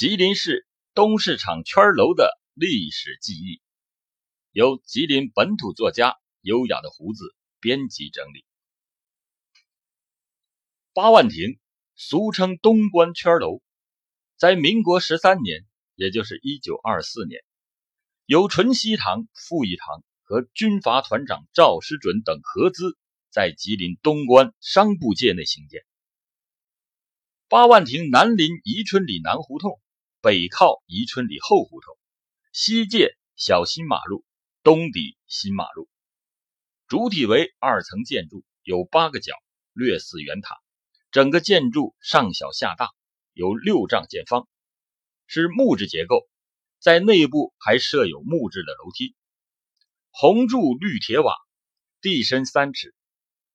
吉林市东市场圈楼的历史记忆，由吉林本土作家优雅的胡子编辑整理。八万亭，俗称东关圈楼，在民国十三年，也就是一九二四年，由淳熙堂、傅义堂和军阀团长赵师准等合资，在吉林东关商埠界内兴建。八万亭南临宜春里南胡同，北靠宜春里后胡同，西界小新马路，东抵新马路。主体为二层建筑，有八个角，略似圆塔。整个建筑上小下大，有六丈见方，是木质结构，在内部还设有木质的楼梯，红柱绿铁瓦，地深三尺，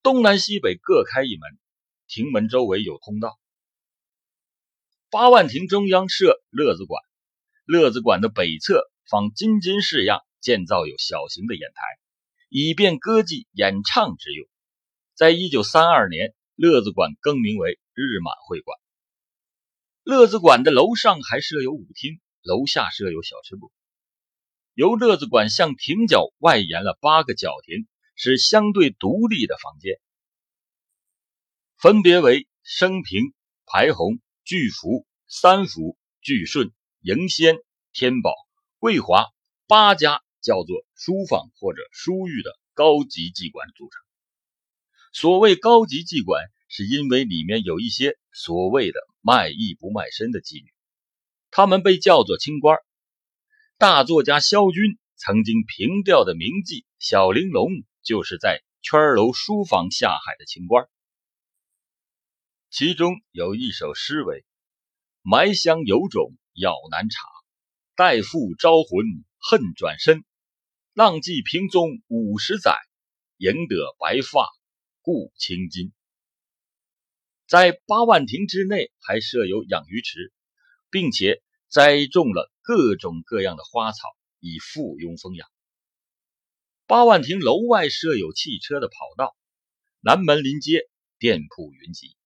东南西北各开一门，亭门周围有通道。八万亭中央设乐子馆，乐子馆的北侧仿金金式样建造有小型的演台，以便歌妓演唱之用。在一九三二年，乐子馆更名为日满会馆。乐子馆的楼上还设有舞厅，楼下设有小吃部。由乐子馆向亭角外延了八个角亭，是相对独立的房间，分别为升平、排洪。巨福、三福、巨顺、迎仙、天宝、桂华八家叫做书房或者书寓的高级妓馆组成。所谓高级妓馆，是因为里面有一些所谓的卖艺不卖身的妓女，他们被叫做清官。大作家萧军曾经凭吊的名妓小玲珑，就是在圈楼书房下海的清官。其中有一首诗为：“埋香有种药难查，待父招魂恨转身。浪迹平踪五十载，赢得白发故青筋。”在八万亭之内还设有养鱼池，并且栽种了各种各样的花草，以附庸风雅。八万亭楼外设有汽车的跑道，南门临街，店铺云集。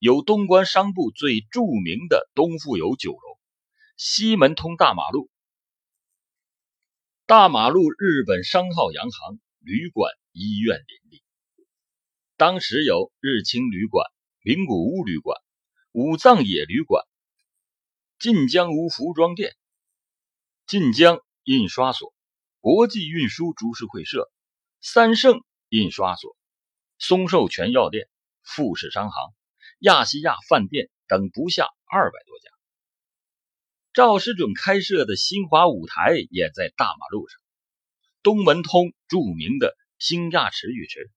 有东关商埠最著名的东富有酒楼，西门通大马路，大马路日本商号洋行、旅馆、医院林立。当时有日清旅馆、名古屋旅馆、武藏野旅馆、晋江屋服装店、晋江印刷所、国际运输株式会社、三盛印刷所、松寿全药店、富士商行。亚细亚饭店等不下二百多家。赵世准开设的新华舞台也在大马路上。东门通著名的新亚池浴池，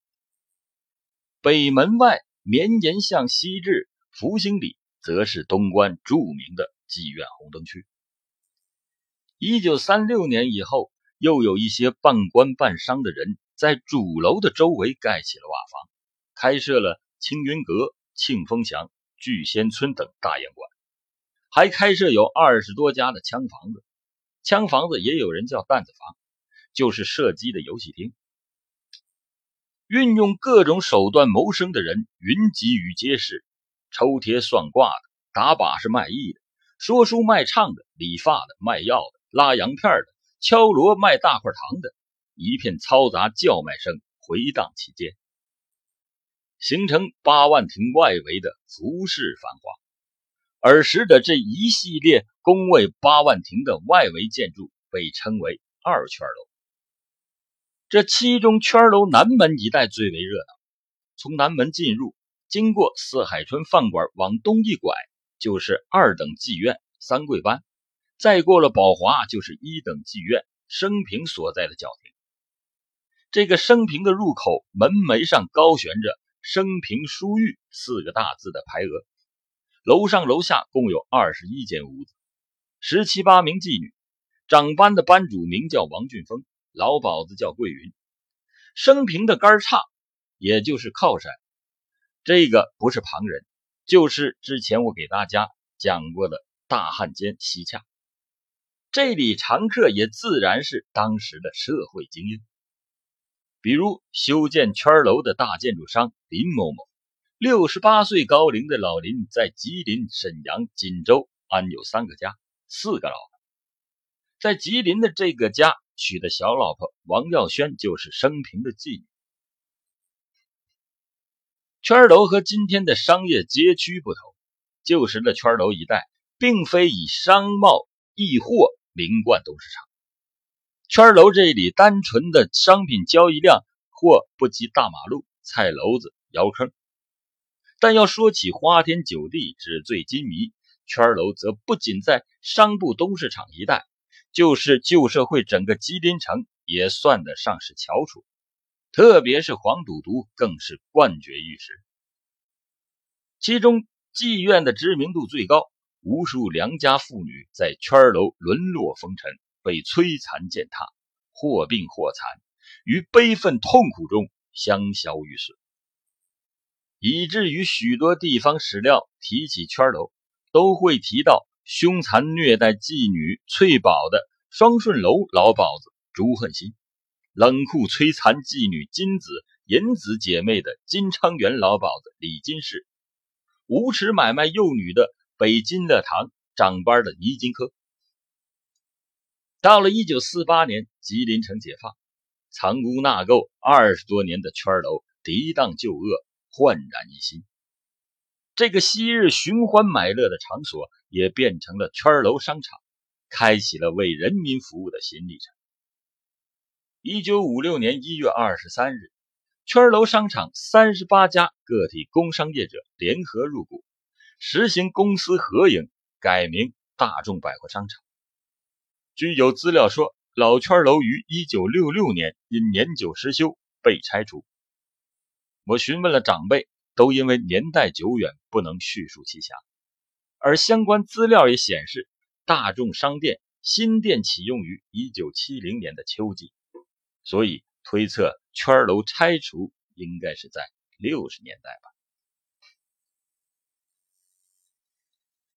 北门外绵延向西至福兴里，则是东关著名的妓院红灯区。一九三六年以后，又有一些半官半商的人在主楼的周围盖起了瓦房，开设了青云阁。庆丰祥、聚仙村等大烟馆，还开设有二十多家的枪房子。枪房子也有人叫担子房，就是射击的游戏厅。运用各种手段谋生的人云集于街市，抽贴算卦的，打把式卖艺的，说书卖唱的，理发的，卖药的，拉洋片的，敲锣卖大块糖的，一片嘈杂叫卖声回荡其间。形成八万亭外围的服饰繁华，而时的这一系列恭卫八万亭的外围建筑被称为二圈楼。这其中圈楼南门一带最为热闹。从南门进入，经过四海春饭馆往东一拐，就是二等妓院三桂班；再过了宝华，就是一等妓院升平所在的角亭。这个升平的入口门楣上高悬着。升平书寓四个大字的牌额，楼上楼下共有二十一间屋子，十七八名妓女。长班的班主名叫王俊峰，老鸨子叫桂云。升平的杆叉，也就是靠山，这个不是旁人，就是之前我给大家讲过的大汉奸西洽。这里常客也自然是当时的社会精英。比如修建圈楼的大建筑商林某某，六十八岁高龄的老林在吉林、沈阳、锦州、安有三个家，四个老婆。在吉林的这个家娶的小老婆王耀轩就是生平的妓女。圈楼和今天的商业街区不同，旧时的圈楼一带并非以商贸易货名冠东市场。圈楼这里单纯的商品交易量或不及大马路、菜楼子、窑坑，但要说起花天酒地、纸醉金迷，圈楼则不仅在商埠东市场一带，就是旧社会整个吉林城也算得上是翘楚。特别是黄赌毒更是冠绝一时，其中妓院的知名度最高，无数良家妇女在圈楼沦落风尘，被摧残践踏，或病或残，于悲愤痛苦中香消玉损，以至于许多地方史料提起圈楼，都会提到凶残虐待妓女翠宝的双顺楼老鸨子朱恨新。冷酷摧残妓女金子、银子姐妹的金昌元老鸨子李金氏，无耻买卖幼女的北金乐堂长班的倪金科。到了一九四八年，吉林城解放，藏污纳垢二十多年的圈楼涤荡旧恶，焕然一新。这个昔日寻欢买乐的场所，也变成了圈楼商场，开启了为人民服务的新历程。一九五六年一月二十三日，圈楼商场三十八家个体工商业者联合入股，实行公私合营，改名大众百货商场。据有资料说，老圈楼于一九六六年因年久失修被拆除。我询问了长辈，都因为年代久远，不能叙述其详。而相关资料也显示，大众商店新店启用于一九七零年的秋季。所以推测圈楼拆除应该是在六十年代吧。